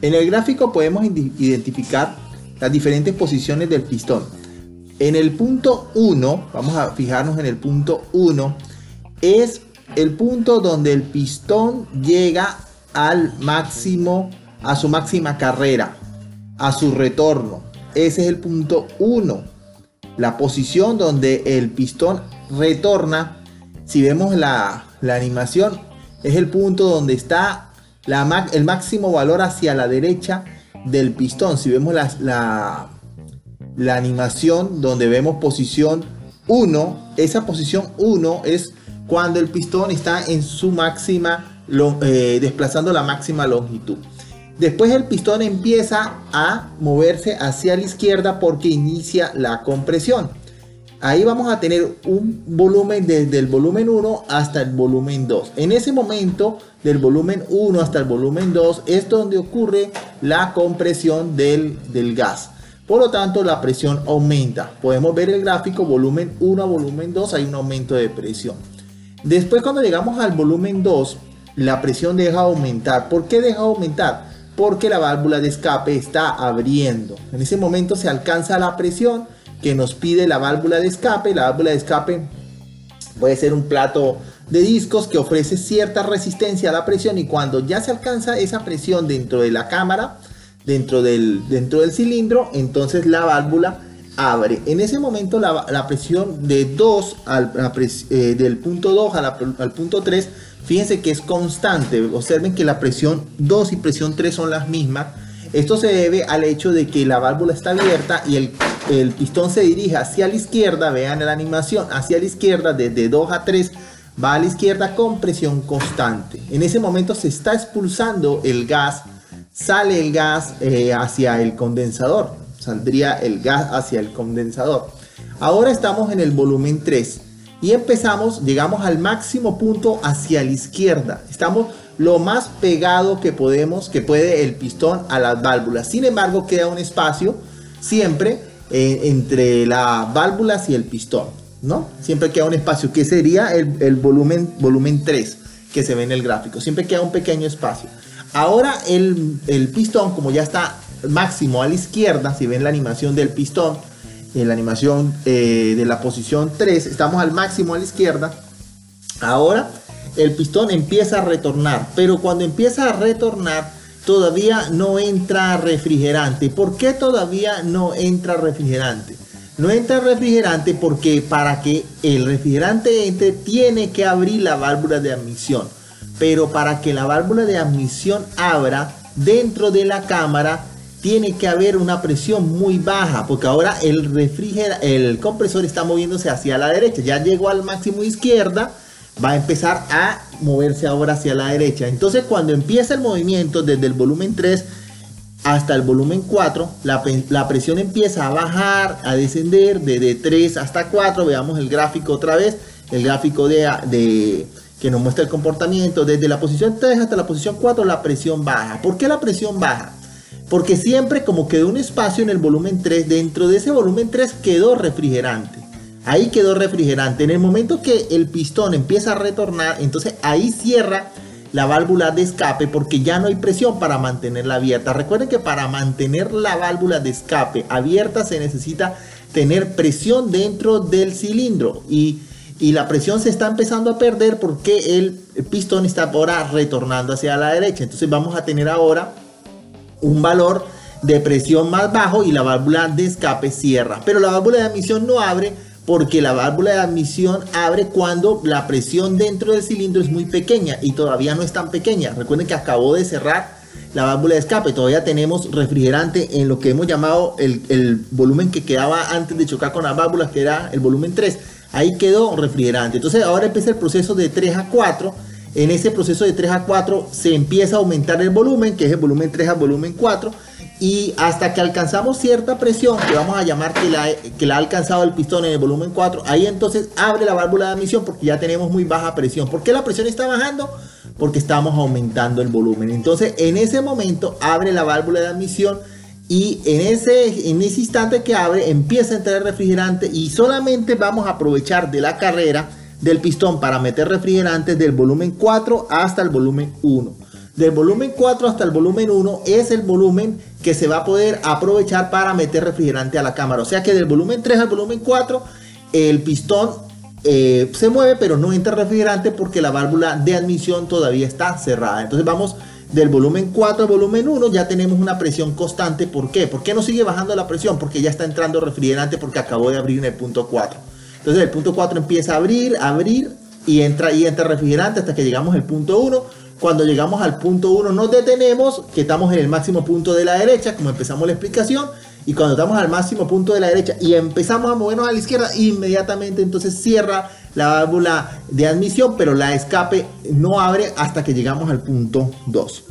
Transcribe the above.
En el gráfico podemos identificar las diferentes posiciones del pistón. En el punto 1, vamos a fijarnos en el punto 1, es el punto donde el pistón llega al máximo, a su máxima carrera, a su retorno. Ese es el punto 1. La posición donde el pistón retorna, si vemos la, animación, es el punto donde está el máximo valor hacia la derecha del pistón. Si vemos la, la, la animación donde vemos posición 1, esa posición 1 es cuando el pistón está en su máxima, eh, desplazando la máxima longitud. Después el pistón empieza a moverse hacia la izquierda porque inicia la compresión. Ahí vamos a tener un volumen desde el volumen 1 hasta el volumen 2. En ese momento del volumen 1 hasta el volumen 2 es donde ocurre la compresión del, del gas. Por lo tanto, la presión aumenta. Podemos ver el gráfico volumen 1 a volumen 2, hay un aumento de presión. Después cuando llegamos al volumen 2, la presión deja de aumentar. ¿Por qué deja de aumentar? Porque la válvula de escape está abriendo. En ese momento se alcanza la presión que nos pide la válvula de escape. La válvula de escape puede ser un plato de discos que ofrece cierta resistencia a la presión y cuando ya se alcanza esa presión dentro de la cámara, dentro del, dentro del cilindro, entonces la válvula abre. En ese momento la, presión de 2 al, eh, del punto 2 al punto 3, fíjense que es constante. Observen que la presión 2 y presión 3 son las mismas. Esto se debe al hecho de que la válvula está abierta y el, el pistón se dirige hacia la izquierda. Vean la animación, hacia la izquierda desde 2 a 3 va a la izquierda con presión constante. En ese momento se está expulsando el gas, sale el gas eh, hacia el condensador saldría el gas hacia el condensador. Ahora estamos en el volumen 3 y empezamos, llegamos al máximo punto hacia la izquierda. Estamos lo más pegado que podemos, que puede el pistón a las válvulas. Sin embargo, queda un espacio siempre entre las válvulas y el pistón, ¿no? Siempre queda un espacio que sería el, volumen, volumen 3 que se ve en el gráfico. Siempre queda un pequeño espacio. Ahora el, el pistón, como ya está máximo a la izquierda, si ven la animación del pistón, en la animación eh, de la posición 3, estamos al máximo a la izquierda. Ahora el pistón empieza a retornar, pero cuando empieza a retornar todavía no entra refrigerante. ¿Por qué todavía no entra refrigerante? No entra refrigerante porque para que el refrigerante entre tiene que abrir la válvula de admisión. Pero para que la válvula de admisión abra dentro de la cámara tiene que haber una presión muy baja, porque ahora el el compresor está moviéndose hacia la derecha, ya llegó al máximo izquierda, va a empezar a moverse ahora hacia la derecha. Entonces cuando empieza el movimiento desde el volumen 3 hasta el volumen 4, la, presión empieza a bajar, a descender desde 3 hasta 4, veamos el gráfico otra vez, el gráfico de, que nos muestra el comportamiento, desde la posición 3 hasta la posición 4 la presión baja. ¿Por qué la presión baja? Porque siempre como quedó un espacio en el volumen 3, dentro de ese volumen 3 quedó refrigerante. Ahí quedó refrigerante. En el momento que el pistón empieza a retornar, entonces ahí cierra la válvula de escape porque ya no hay presión para mantenerla abierta. Recuerden que para mantener la válvula de escape abierta se necesita tener presión dentro del cilindro y, y la presión se está empezando a perder porque el pistón está ahora retornando hacia la derecha. Entonces vamos a tener ahora un valor de presión más bajo y la válvula de escape cierra. Pero la válvula de admisión no abre porque la válvula de admisión abre cuando la presión dentro del cilindro es muy pequeña y todavía no es tan pequeña. Recuerden que acabó de cerrar la válvula de escape. Todavía tenemos refrigerante en lo que hemos llamado el, el volumen que quedaba antes de chocar con las válvulas, que era el volumen 3. Ahí quedó refrigerante. Entonces ahora empieza el proceso de 3 a 4 en ese proceso de 3 a 4 se empieza a aumentar el volumen, que es el volumen 3 a volumen 4, y hasta que alcanzamos cierta presión, que vamos a llamar que la, que ha alcanzado el pistón en el volumen 4, ahí entonces abre la válvula de admisión porque ya tenemos muy baja presión. ¿Por qué la presión está bajando? Porque estamos aumentando el volumen. Entonces en ese momento abre la válvula de admisión y en ese, en ese instante que abre empieza a entrar el refrigerante y solamente vamos a aprovechar de la carrera del pistón para meter refrigerante del volumen 4 hasta el volumen 1. Del volumen 4 hasta el volumen 1 es el volumen que se va a poder aprovechar para meter refrigerante a la cámara. O sea que del volumen 3 al volumen 4 el pistón eh, se mueve pero no entra refrigerante porque la válvula de admisión todavía está cerrada. Entonces vamos del volumen 4 al volumen 1 ya tenemos una presión constante. ¿Por qué? ¿Por qué no sigue bajando la presión? Porque ya está entrando refrigerante porque acabó de abrir en el punto 4. Entonces el punto 4 empieza a abrir, abrir y entra y entra refrigerante hasta que llegamos al punto 1 cuando llegamos al punto 1 nos detenemos, que estamos en el máximo punto de la derecha, como empezamos la explicación. Y cuando estamos al máximo punto de la derecha y empezamos a movernos a la izquierda, inmediatamente entonces cierra la válvula de admisión, pero la escape no abre hasta que llegamos al punto 2.